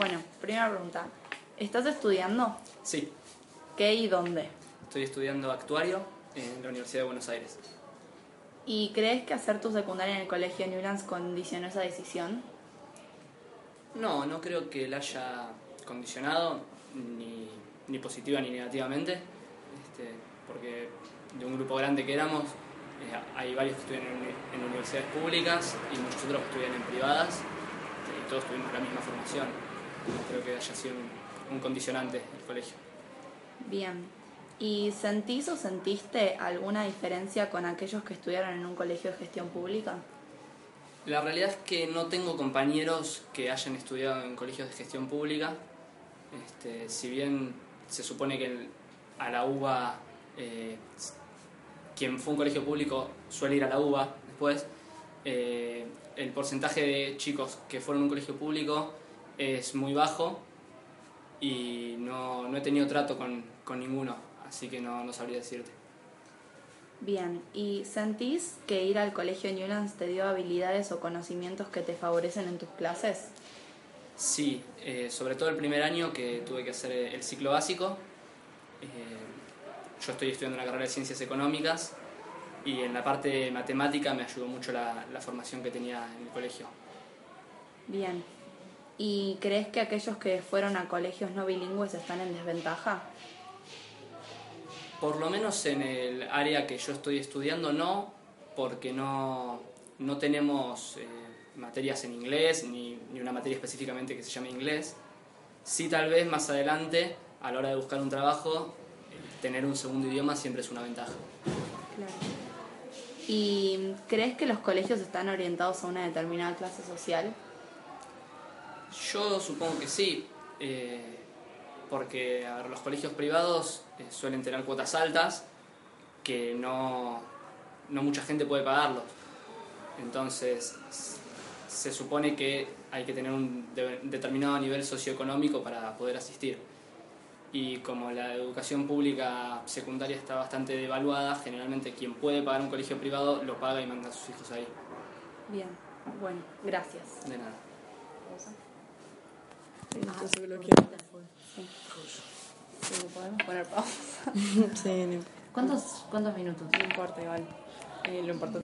Bueno, primera pregunta. ¿Estás estudiando? Sí, ¿Qué y dónde? estoy estudiando actuario en la Universidad de Buenos Aires. ¿Y crees que hacer tu secundaria en el colegio Newlands condicionó esa decisión? No, no creo que la haya condicionado ni, ni positiva ni negativamente, este, porque de un grupo grande que éramos, eh, hay varios que estudian en, uni- en universidades públicas y muchos otros que estudian en privadas, este, y todos tuvimos la misma formación. Creo que haya sido un, un condicionante el colegio. Bien. ¿Y sentís o sentiste alguna diferencia con aquellos que estudiaron en un colegio de gestión pública? La realidad es que no tengo compañeros que hayan estudiado en colegios de gestión pública. Este, si bien se supone que el- a la UBA, eh, quien fue un colegio público suele ir a la UBA después, eh, el porcentaje de chicos que fueron a un colegio público es muy bajo y no, no he tenido trato con, con ninguno, así que no, no sabría decirte. Bien. ¿Y sentís que ir al colegio Newlands te dio habilidades o conocimientos que te favorecen en tus clases? Sí, eh, sobre todo el primer año que tuve que hacer el ciclo básico. Eh, yo estoy estudiando una carrera de ciencias económicas y en la parte matemática me ayudó mucho la, la formación que tenía en el colegio. Bien. ¿Y crees que aquellos que fueron a colegios no bilingües están en desventaja? Por lo menos en el área que yo estoy estudiando no, porque no, no tenemos eh, materias en inglés, ni, ni una materia específicamente que se llame inglés. Sí, tal vez más adelante, a la hora de buscar un trabajo, tener un segundo idioma siempre es una ventaja. Claro. ¿Y crees que los colegios están orientados a una determinada clase social? Yo supongo que sí, eh, porque a ver, los colegios privados eh, suelen tener cuotas altas que no, no mucha gente puede pagarlos. Entonces, se supone que hay que tener un de- determinado nivel socioeconómico para poder asistir. Y como la educación pública secundaria está bastante devaluada, generalmente quien puede pagar un colegio privado lo paga y manda a sus hijos ahí. Bien. Bueno, gracias. De nada. Ah, se bloqueó. Sí. Sí, podemos poner pausa. Sí, no, ¿Cuántos, cuántos minutos? no importa igual. Eh, lo importante